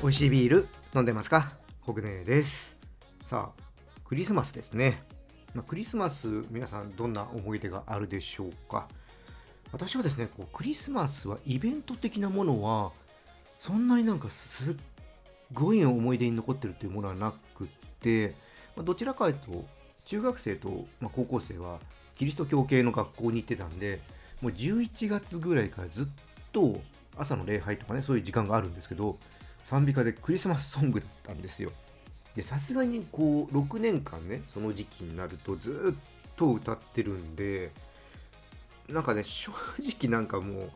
美味しいビール飲んでますか？ホグネです。さあクリスマスですね、まあ、クリスマス皆さんどんな思い出があるでしょうか？私はですねこうクリスマスはイベント的なものはそんなになんかすっごい思い出に残ってるっていうものはなくて、まあ、どちらかというと中学生と、ま、高校生はキリスト教系の学校に行ってたんでもう11月ぐらいからずっと朝の礼拝とかねそういう時間があるんですけど賛美歌でクリスマスソングだったんですよ。でさすがにこう6年間ねその時期になるとずっと歌ってるんでなんかね正直なんかもう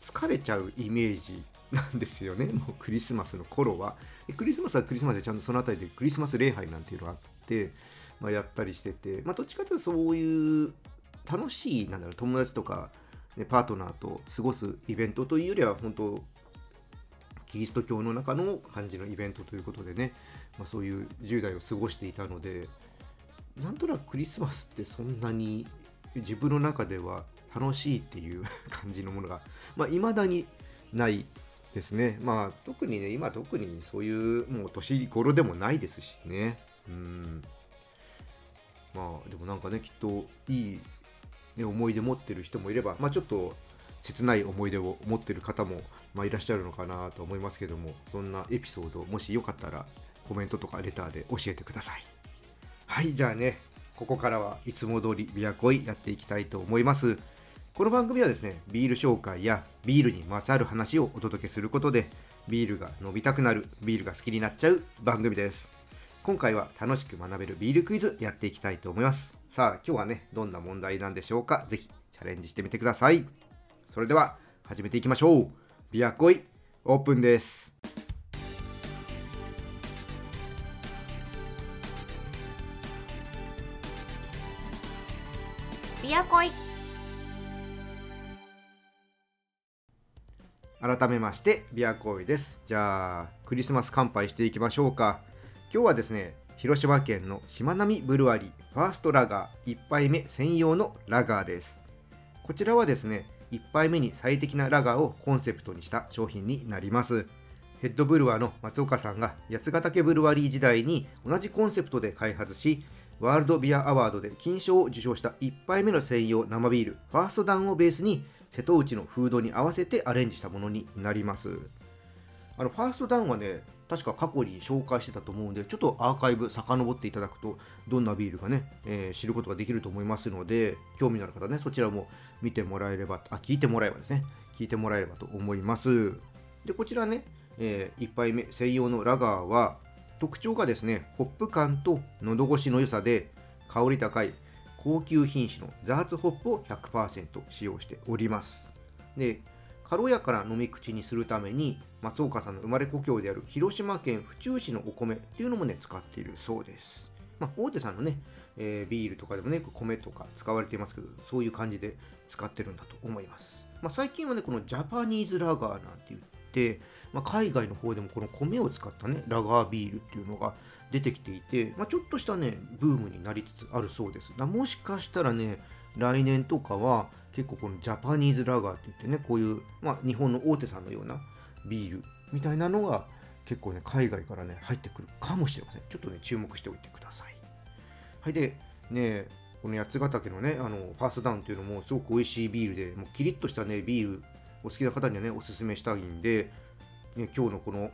疲れちゃうイメージなんですよねもうクリスマスの頃はクリスマスはクリスマスでちゃんとその辺りでクリスマス礼拝なんていうのがあって、まあ、やったりしてて、まあ、どっちかというとそういう楽しいなんだろう友達とか、ね、パートナーと過ごすイベントというよりは本当キリスト教の中の感じのイベントということでね、まあ、そういう10代を過ごしていたのでなんとなくクリスマスってそんなに自分の中では楽しいっていう 感じのものがいまあ、未だにないですね。まあ特にね今特にそういうもう年頃でもないですしね。うん。まあでもなんかねきっといい、ね、思い出持ってる人もいればまあちょっと切ない思い出を持ってる方も、まあ、いらっしゃるのかなと思いますけどもそんなエピソードもしよかったらコメントとかレターで教えてください。はいじゃあねここからはいつも通りビアコイやっていきたいと思います。この番組はですねビール紹介やビールにまつわる話をお届けすることでビールが飲みたくなるビールが好きになっちゃう番組です。今回は楽しく学べるビールクイズやっていきたいと思います。さあ今日はねどんな問題なんでしょうか？ぜひチャレンジしてみてください。それでは始めていきましょう。ビアコイオープンです。ビアコイ。改めましてビアコイです。じゃあクリスマス乾杯していきましょうか。今日はですね広島県のしまなみブルワリーファーストラガー1杯目専用のラガーです。こちらはですね1杯目に最適なラガーをコンセプトにした商品になります。ヘッドブルワーの松岡さんが八ヶ岳ブルワリー時代に同じコンセプトで開発しワールドビアアワードで金賞を受賞した1杯目の専用生ビールファーストダウンをベースに瀬戸内のフードに合わせてアレンジしたものになります。あのファーストダウンはね確か過去に紹介してたと思うんでちょっとアーカイブ遡っていただくとどんなビールかね、えー、知ることができると思いますので興味のある方ねそちらも見てもらえればあ聞いてもらえばですね聞いてもらえればと思います。でこちらね、えー、1杯目専用のラガーは特徴がですねホップ感と喉越しの良さで香り高い高級品種のザーツホップを100%使用しております。で軽やかな飲み口にするために松岡さんの生まれ故郷である広島県府中市のお米っていうのもね使っているそうです、まあ、大手さんのね、えー、ビールとかでもね米とか使われていますけどそういう感じで使ってるんだと思います、まあ、最近はねこのジャパニーズラガーなんて言って、まあ、海外の方でもこの米を使ったねラガービールっていうのが出てきていて、まあ、ちょっとしたねブームになりつつあるそうです。だもしかしたらね来年とかは結構このジャパニーズラガーって言ってねこういう、まあ、日本の大手さんのようなビールみたいなのが結構ね海外からね入ってくるかもしれません。ちょっとね注目しておいてください。はいでねこの八ヶ岳のねあのファーストダウンっていうのもすごく美味しいビールでもうキリッとしたねビールお好きな方にはねおすすめしたいんで、ね、今日のこの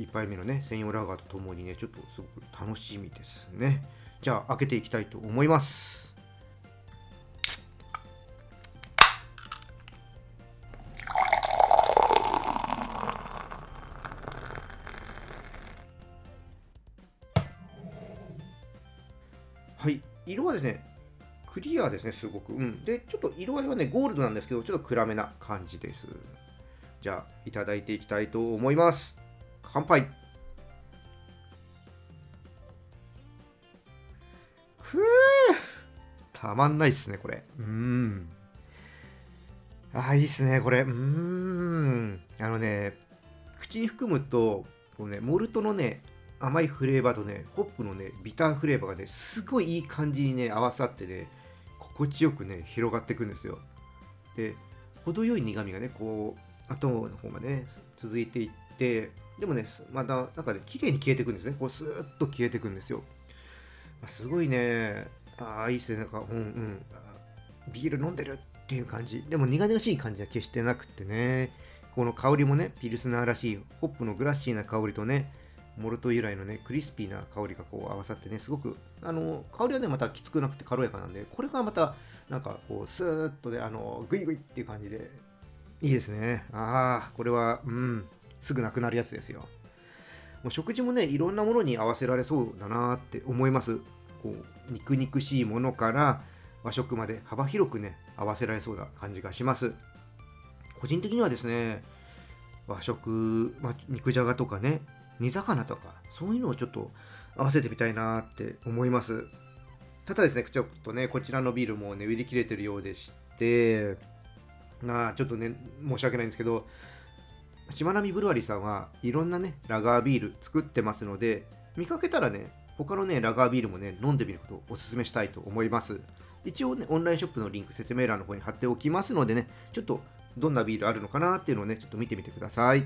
1杯目のね専用ラガーとともにねちょっとすごく楽しみですね。じゃあ開けていきたいと思います。はい色はですねクリアですねすごく。うん。でちょっと色合いはねゴールドなんですけどちょっと暗めな感じです。じゃあいただいていきたいと思います。乾杯。ふぅ。たまんないっすねこれ。うん。あいいっすねこれ。うん。あのね口に含むとこのねモルトのね甘いフレーバーとねホップのねビターフレーバーがねすごいいい感じにね合わさってね心地よくね広がっていくんですよ。で程よい苦みがねこう後の方までね続いていってでもねまたなんかね綺麗に消えていくんですね。こうスーッと消えていくんですよ。すごいね。ああいいっすね。なんかうんうん。ビール飲んでるっていう感じ。でも苦々しい感じは決してなくてね。この香りもねピルスナーらしいホップのグラッシーな香りとねモルト由来のねクリスピーな香りがこう合わさってねすごくあの香りはねまたきつくなくて軽やかなんでこれがまたなんかこうスーッとねあのグイグイっていう感じでいいですね。ああこれはうん。すぐなくなるやつですよ。もう食事もねいろんなものに合わせられそうだなって思います。こう肉肉しいものから和食まで幅広くね合わせられそうな感じがします。個人的にはですね和食、まあ、肉じゃがとかね煮魚とかそういうのをちょっと合わせてみたいなって思います。ただですねちょっとねこちらのビールもね売り切れてるようでしてまあちょっとね申し訳ないんですけどしまなみブルワリーさんはいろんなねラガービール作ってますので見かけたらね他のねラガービールもね飲んでみることをお勧めしたいと思います。一応ねオンラインショップのリンク説明欄の方に貼っておきますのでねちょっとどんなビールあるのかなっていうのをねちょっと見てみてください。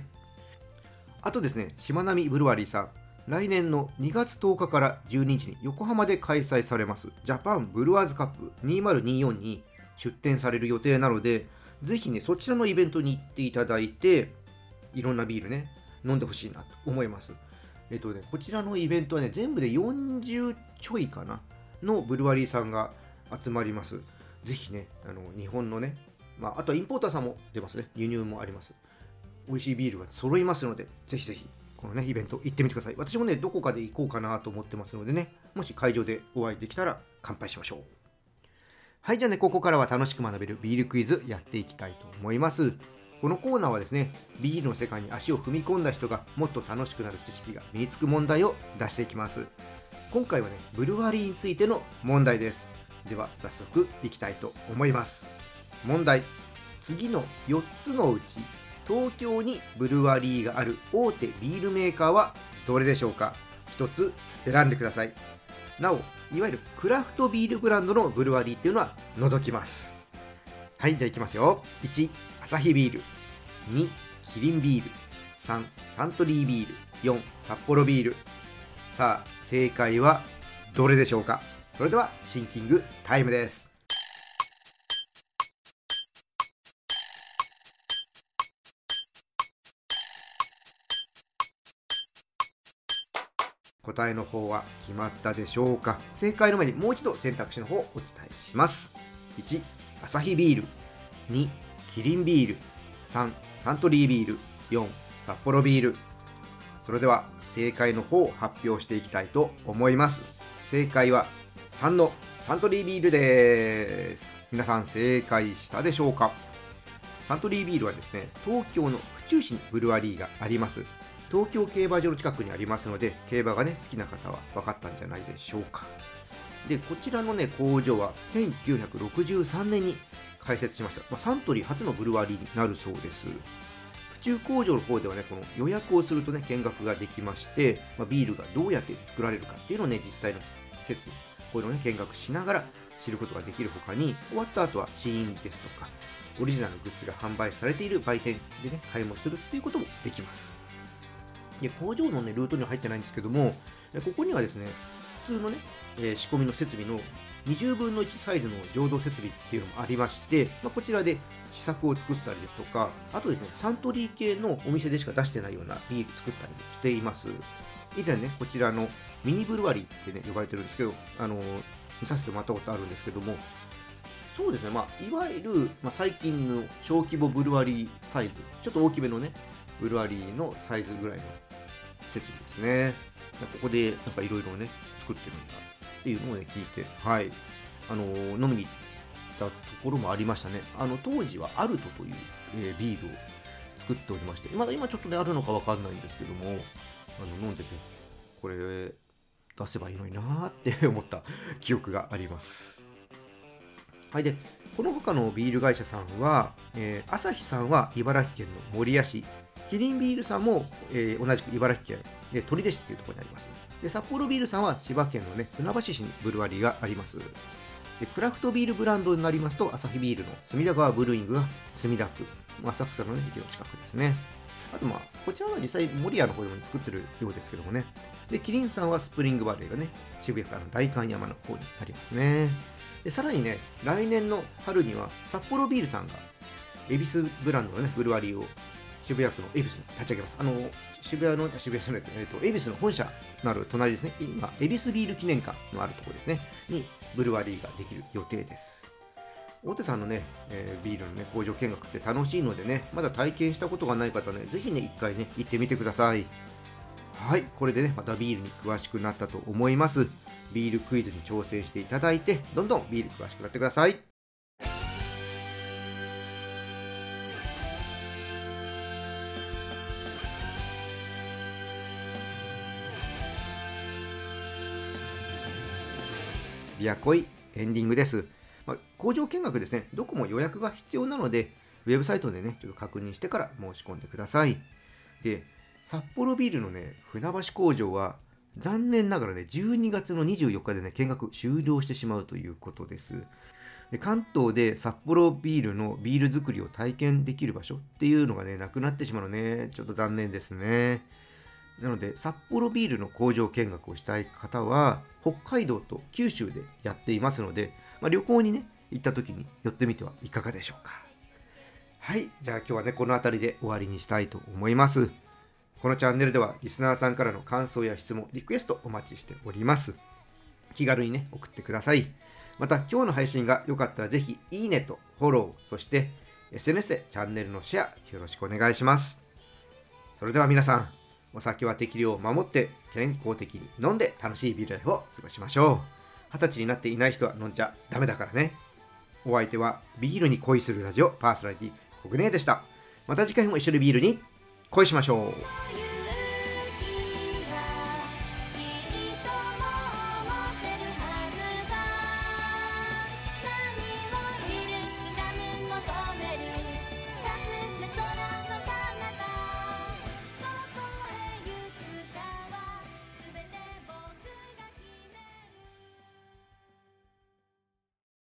あとですねしまなみブルワリーさん。来年の2月10日から12日に横浜で開催されますジャパンブルワーズカップ。2024に出展される予定なのでぜひねそちらのイベントに行っていただいていろんなビールね飲んでほしいなと思います。えっとねこちらのイベントはね全部で40ちょいかなのブルワリーさんが集まります。ぜひねあの日本のねまあ、あとはインポーターさんも出ますね。輸入もあります。美味しいビールが揃いますのでぜひぜひこのねイベント行ってみてください。私もねどこかで行こうかなと思ってますのでねもし会場でお会いできたら乾杯しましょう。はいじゃあねここからは楽しく学べるビールクイズやっていきたいと思います。このコーナーはですねビールの世界に足を踏み込んだ人がもっと楽しくなる知識が身につく問題を出していきます。今回はねブルワリーについての問題です。では早速いきたいと思います。問題。次の4つのうち東京にブルワリーがある大手ビールメーカーはどれでしょうか？1つ選んでください。なおいわゆるクラフトビールブランドのブルワリーっていうのは除きます。はいじゃあいきますよ。1アサヒビール。2キリンビール。3サントリービール。4札幌ビール。さあ正解はどれでしょうか？それではシンキングタイムです。答えの方は決まったでしょうか？正解の前にもう一度選択肢の方をお伝えします。1アサヒビール。2キリンビール。3サントリービール。4札幌ビール。それでは正解の方を発表していきたいと思います。正解は3のサントリービールです。皆さん正解したでしょうか？サントリービールはですね東京の府中市にブルワリーがあります。東京競馬場の近くにありますので競馬がね好きな方は分かったんじゃないでしょうか。でこちらのね工場は1963年に開設しました、まあ、サントリー初のブルワリーになるそうです。府中工場の方ではねこの予約をするとね見学ができまして、まあ、ビールがどうやって作られるかっていうのをね実際の施設こういうのをね見学しながら知ることができるほかに終わった後は試飲ですとかオリジナルグッズが販売されている売店でね買い物するっていうこともできます。で工場の、ね、ルートには入ってないんですけどもここにはですね普通のね、えー、仕込みの設備の20分の1サイズの浄土設備っていうのもありまして、まあ、こちらで試作を作ったりですとかあとですねサントリー系のお店でしか出してないようなビール作ったりもしています以前ねこちらのミニブルワリーってね呼ばれてるんですけどあのー、見させてもらったことあるんですけどもそうですね、まあ、いわゆる、まあ、最近の小規模ブルワリーサイズちょっと大きめのねブルワリーのサイズぐらいの設備ですね。ここでなんかいろいろね、作ってるんだっていうのをね、聞いて、はい。あの飲みに行ったところもありましたね。あの、当時はアルトという、えー、ビールを作っておりまして、まだ今ちょっとね、あるのかわかんないんですけども、あの、飲んでて、これ、出せばいいのになーって 思った記憶があります。はい。で、この他のビール会社さんは、えー、朝日さんは茨城県の守谷市、キリンビールさんも、えー同じく茨城県、えー取手市っていうところにあります。で、札幌ビールさんは千葉県のね、船橋市にブルワリーがあります。で、クラフトビールブランドになりますと、アサヒビールの隅田川ブルーイングが墨田区、浅草の、ね、駅の近くですね。あとまあ、こちらは実際、守谷の方でも作ってるようですけどもね。で、キリンさんはスプリングバレーがね、渋谷からの代官山の方にありますね。で、さらにね、来年の春には、札幌ビールさんが、恵比寿ブランドのね、ブルワリーを渋谷区の恵比寿に立ち上げます。あの、渋谷の、渋谷じゃない、えっ、と、恵比寿の本社のある隣ですね。今、恵比寿ビール記念館のあるところですね。に、ブルワリーができる予定です。大手さんのね、えービールのね、工場見学って楽しいのでね、まだ体験したことがない方ね、ぜひね、一回ね、行ってみてください。はい、これでね、またビールに詳しくなったと思います。ビールクイズに挑戦していただいて、どんどんビール詳しくなってください。ビアコイエンディングです。まあ、工場見学ですね、どこも予約が必要なので、ウェブサイトでね、ちょっと確認してから申し込んでください。で、札幌ビールのね、船橋工場は、残念ながらね、12月の24日でね、見学終了してしまうということです。で関東で札幌ビールのビール作りを体験できる場所っていうのがね、なくなってしまうのね、ちょっと残念ですね。なので、札幌ビールの工場見学をしたい方は、北海道と九州でやっていますので、まあ、旅行にね、行った時に寄ってみてはいかがでしょうか。はい、じゃあ今日はね、この辺りで終わりにしたいと思います。このチャンネルではリスナーさんからの感想や質問、リクエストお待ちしております。気軽にね、送ってください。また、今日の配信が良かったらぜひ、いいねとフォロー、そして SNS でチャンネルのシェア、よろしくお願いします。それでは皆さん、お酒は適量を守って健康的に飲んで楽しいビールライフを過ごしましょう。二十歳になっていない人は飲んじゃダメだからね。お相手はビールに恋するラジオパーソナリティコグネーでした。また次回も一緒にビールに恋しましょう。